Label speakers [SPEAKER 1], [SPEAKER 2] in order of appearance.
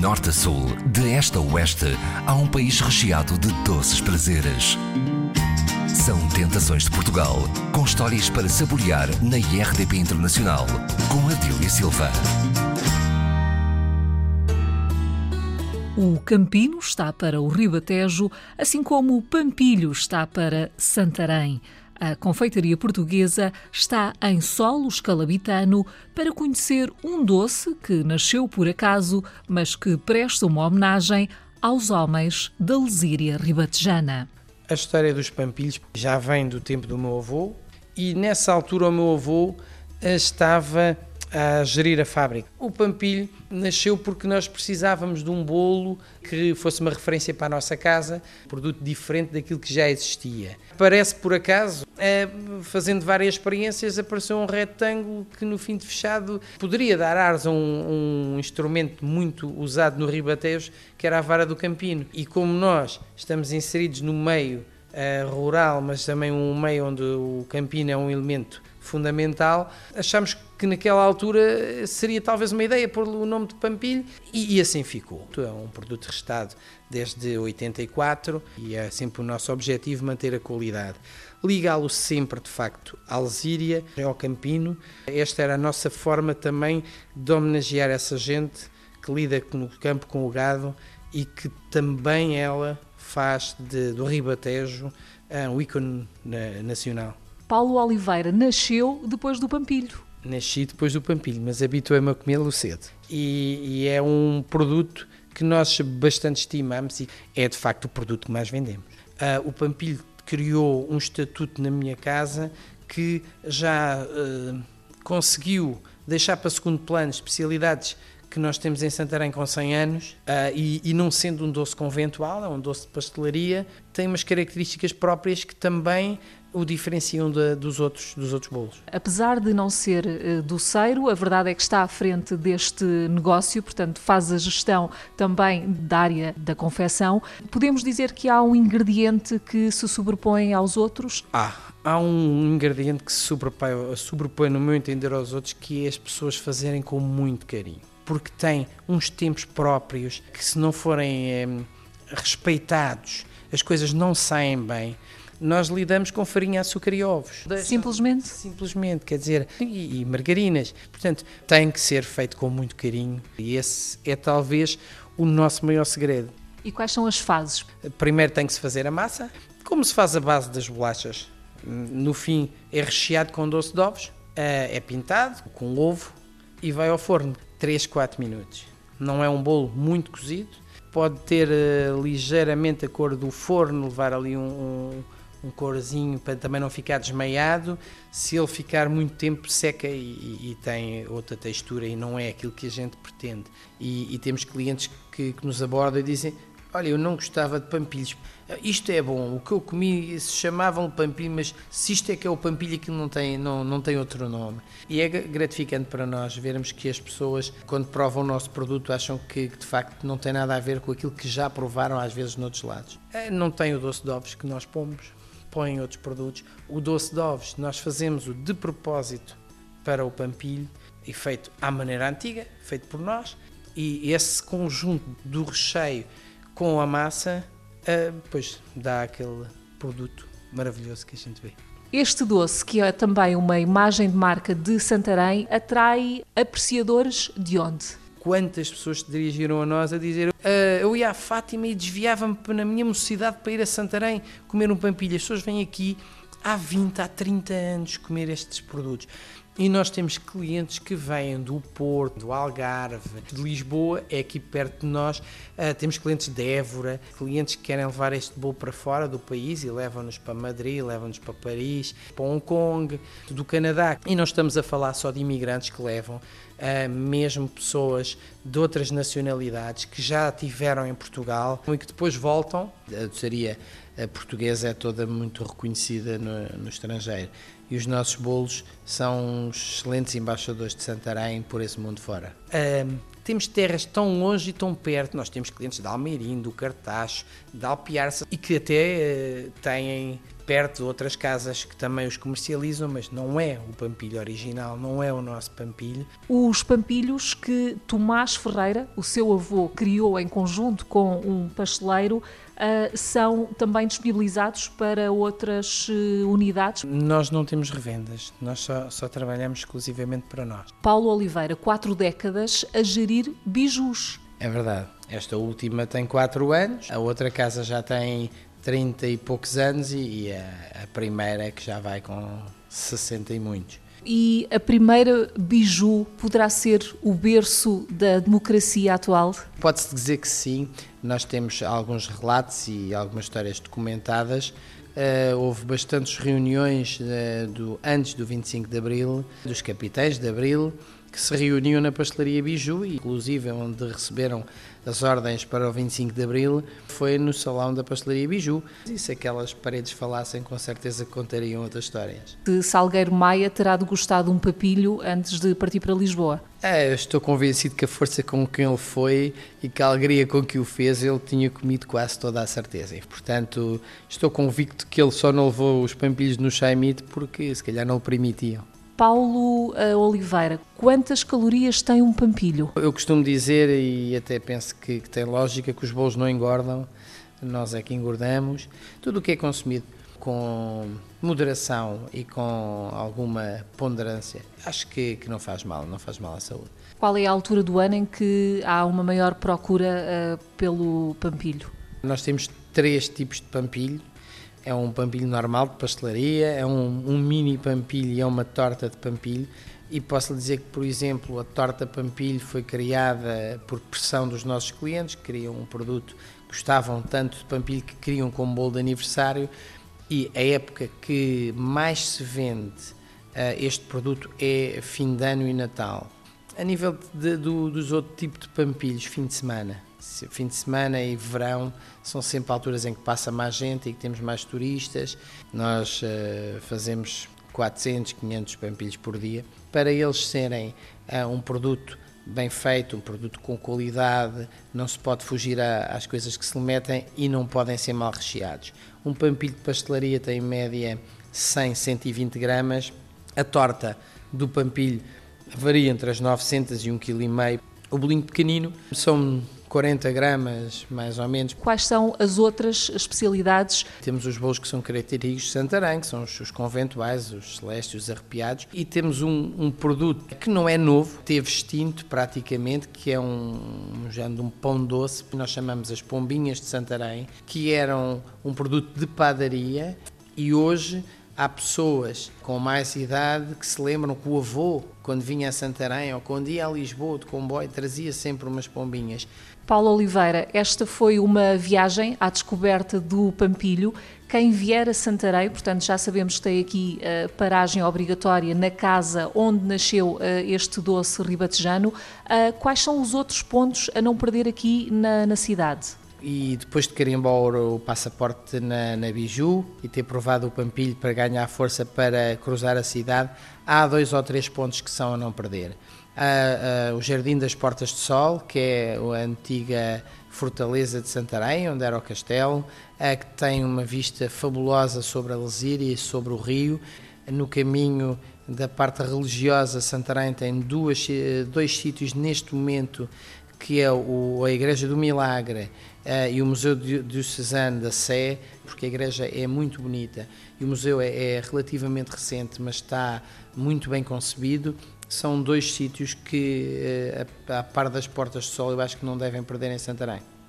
[SPEAKER 1] norte a sul, de este a oeste, há um país recheado de doces prazeres. São Tentações de Portugal, com histórias para saborear na IRDP Internacional, com Adília Silva.
[SPEAKER 2] O Campino está para o Ribatejo, assim como o Pampilho está para Santarém. A confeitaria portuguesa está em solo escalabitano para conhecer um doce que nasceu por acaso, mas que presta uma homenagem aos homens da Lesíria ribatejana.
[SPEAKER 3] A história dos pampilhos já vem do tempo do meu avô e nessa altura o meu avô estava a gerir a fábrica. O Pampilho nasceu porque nós precisávamos de um bolo que fosse uma referência para a nossa casa, produto diferente daquilo que já existia. Parece por acaso, fazendo várias experiências, apareceu um retângulo que no fim de fechado poderia dar ares a um, um instrumento muito usado no Ribatejo, que era a vara do Campino. E como nós estamos inseridos no meio uh, rural, mas também um meio onde o Campino é um elemento fundamental, achamos que naquela altura seria talvez uma ideia pôr o nome de Pampilho e, e, assim ficou. É um produto restado desde 84 e é sempre o nosso objetivo manter a qualidade. Ligá-lo sempre, de facto, à Alzíria, ao Campino. Esta era a nossa forma também de homenagear essa gente que lida no campo com o gado e que também ela faz de, do Ribatejo um ícone nacional.
[SPEAKER 2] Paulo Oliveira nasceu depois do Pampilho.
[SPEAKER 3] Nasci depois do Pampilho, mas habituei-me a comê-lo cedo. E, e, é um produto que nós bastante estimamos e é de facto o produto que mais vendemos. Uh, o Pampilho criou um estatuto na minha casa que já uh, conseguiu deixar para segundo plano especialidades que nós temos em Santarém com 100 anos uh, e, e, não sendo um doce conventual, é um doce de pastelaria, tem umas características próprias que também o diferenciam de, dos, outros, dos outros bolos.
[SPEAKER 2] Apesar de não ser uh, doceiro, a verdade é que está à frente deste negócio, portanto faz a gestão também da área da confecção. Podemos dizer que há um ingrediente que se sobrepõe aos outros?
[SPEAKER 3] Ah, há um ingrediente que se sobrepõe, sobrepõe no meu entender aos outros, que é as pessoas fazerem com muito carinho. Porque tem uns tempos próprios que se não forem eh, respeitados, as coisas não saem bem nós lidamos com farinha, açúcar e ovos.
[SPEAKER 2] Simplesmente?
[SPEAKER 3] Simplesmente, quer dizer, e, e, margarinas. Portanto, tem que ser feito com muito carinho e esse é talvez o nosso maior segredo.
[SPEAKER 2] E quais são as fases?
[SPEAKER 3] Primeiro tem que se fazer a massa, como se faz a base das bolachas. No fim é recheado com doce de ovos, eh, é pintado com ovo e vai ao forno 3, 4 minutos. Não é um bolo muito cozido, pode ter uh, ligeiramente a cor do forno, levar ali um, um um corzinho para também não ficar desmaiado. Se ele ficar muito tempo, seca e, e, e tem outra textura e não é aquilo que a gente pretende. E, e temos clientes que, que, nos abordam e dizem: Olha, eu não gostava de pampilhos. Isto é bom, o que eu comi se chamavam pampilho, mas se isto é que é o pampilho, aquilo não tem, não, não tem outro nome. E é gratificante para nós vermos que as pessoas, quando provam o nosso produto, acham que, de facto não tem nada a ver com aquilo que já provaram às vezes noutros lados. É, não tem o doce de ovos que nós pomos, põem outros produtos. O doce de ovos, nós fazemos o de propósito para o pampilho e feito à maneira antiga, feito por nós. E esse conjunto do recheio com a massa, depois dá aquele produto maravilhoso que a gente vê.
[SPEAKER 2] Este doce, que é também uma imagem de marca de Santarém, atrai apreciadores de onde?
[SPEAKER 3] Quantas pessoas se dirigiram a nós a dizer uh, eu ia à Fátima e desviava-me na minha mocidade para ir a Santarém comer um pampilho. As pessoas vêm aqui há 20, há 30 anos comer estes produtos. E nós temos clientes que vêm do Porto, do Algarve, de Lisboa, é aqui perto de nós. Uh, temos clientes de Évora, clientes que querem levar este bolo para fora do país e levam-nos para Madrid, levam-nos para Paris, para Hong Kong, do Canadá. E não estamos a falar só de imigrantes que levam, mesmo pessoas de outras nacionalidades que já tiveram em Portugal e que depois voltam. A doçaria portuguesa é toda muito reconhecida no, no estrangeiro e os nossos bolos são excelentes embaixadores de Santarém por esse mundo fora. Temos terras tão longe e tão perto, nós temos clientes de Almeirim, do Cartacho, de Alpiarça e que até uh, têm perto de outras casas que também os comercializam, mas não é o pampilho original, não é o nosso pampilho.
[SPEAKER 2] Os pampilhos que Tomás Ferreira, o seu avô, criou em conjunto com um pasteleiro, Uh, são também disponibilizados para outras uh, unidades?
[SPEAKER 3] Nós não temos revendas, nós só, só, trabalhamos exclusivamente para nós.
[SPEAKER 2] Paulo Oliveira, quatro décadas a gerir bijus.
[SPEAKER 3] É verdade. Esta última tem quatro anos, a outra casa já tem 30 e poucos anos e, e a, a, primeira é que já vai com 60 e muitos.
[SPEAKER 2] E a primeira biju poderá ser o berço da democracia atual?
[SPEAKER 3] Pode-se dizer que sim. Nós temos alguns relatos e algumas histórias documentadas. Uh, houve bastantes reuniões uh, do, antes do 25 de Abril, dos capitães de Abril, que se reuniam na pastelaria Biju, inclusive onde receberam as ordens para o 25 de Abril, foi no salão da pastelaria Biju. E se aquelas paredes falassem, com certeza contariam outras histórias.
[SPEAKER 2] De Salgueiro Maia terá degustado um papilho antes de partir para Lisboa?
[SPEAKER 3] É, estou convencido que a força com que ele foi e que a alegria com que o fez, ele tinha comido quase toda a certeza. E, portanto, estou convicto que ele só não levou os pampilhos no Chaimite porque se calhar não o permitiam.
[SPEAKER 2] Paulo uh, Oliveira, quantas calorias tem um pampilho?
[SPEAKER 3] Eu costumo dizer, e até penso que, que tem lógica, que os bolos não engordam, nós é que engordamos. Tudo o que é consumido com moderação e com alguma ponderância, acho que, que não faz mal, não faz mal à saúde.
[SPEAKER 2] Qual é a altura do ano em que há uma maior procura uh, pelo pampilho?
[SPEAKER 3] Nós temos três tipos de pampilho é um pampilho normal de pastelaria, é um, um mini pampilho e é uma torta de pampilho. E posso lhe dizer que, por exemplo, a torta pampilho foi criada por pressão dos nossos clientes, que queriam um produto, gostavam tanto de pampilho que queriam como bolo de aniversário. E a época que mais se vende uh, este produto é fim de ano e Natal. A nível de, do, dos outros tipos de pampilhos, fim de semana fim de semana e verão são sempre alturas em que passa mais gente e que temos mais turistas. Nós uh, fazemos 400, 500 pampilhos por dia para eles serem uh, um produto bem feito, um produto com qualidade, não se pode fugir a, às coisas que se lhe metem e não podem ser mal recheados. Um pampilho de pastelaria tem em média 100, 120 gramas. A torta do pampilho varia entre as 900 e 1,5 kg. O bolinho pequenino são 40 gramas, mais ou menos.
[SPEAKER 2] Quais são as outras especialidades?
[SPEAKER 3] Temos os bolos que são característicos de Santarém, que são os, os conventuais, os celestes, os arrepiados, e temos um, um, produto que não é novo, teve extinto praticamente, que é um, um género de um pão doce, que nós chamamos as pombinhas de Santarém, que eram um produto de padaria e hoje há pessoas com mais idade que se lembram que o avô, quando vinha a Santarém ou quando ia a Lisboa de comboio, trazia sempre umas pombinhas.
[SPEAKER 2] Paulo Oliveira, esta foi uma viagem à descoberta do Pampilho. Quem vier a Santarém, portanto já sabemos que tem aqui uh, paragem obrigatória na casa onde nasceu uh, este doce ribatejano. Uh, quais são os outros pontos a não perder aqui na, na cidade?
[SPEAKER 3] E depois de carimbar o passaporte na, na Biju e ter provado o Pampilho para ganhar força para cruzar a cidade, há dois ou três pontos que são a não perder. Há, o Jardim das Portas de Sol, que é a antiga fortaleza de Santarém, onde era o castelo, que tem uma vista fabulosa sobre a Lesíria e sobre o rio. No caminho da parte religiosa, Santarém tem duas, dois sítios neste momento que é o, a Igreja do Milagre uh, e o Museu Diocesano da Sé, porque a igreja é muito bonita e o museu é, é relativamente recente, mas está muito bem concebido. São dois sítios que, uh, a, a par das Portas de Sol, eu acho que não devem perder em Santarém.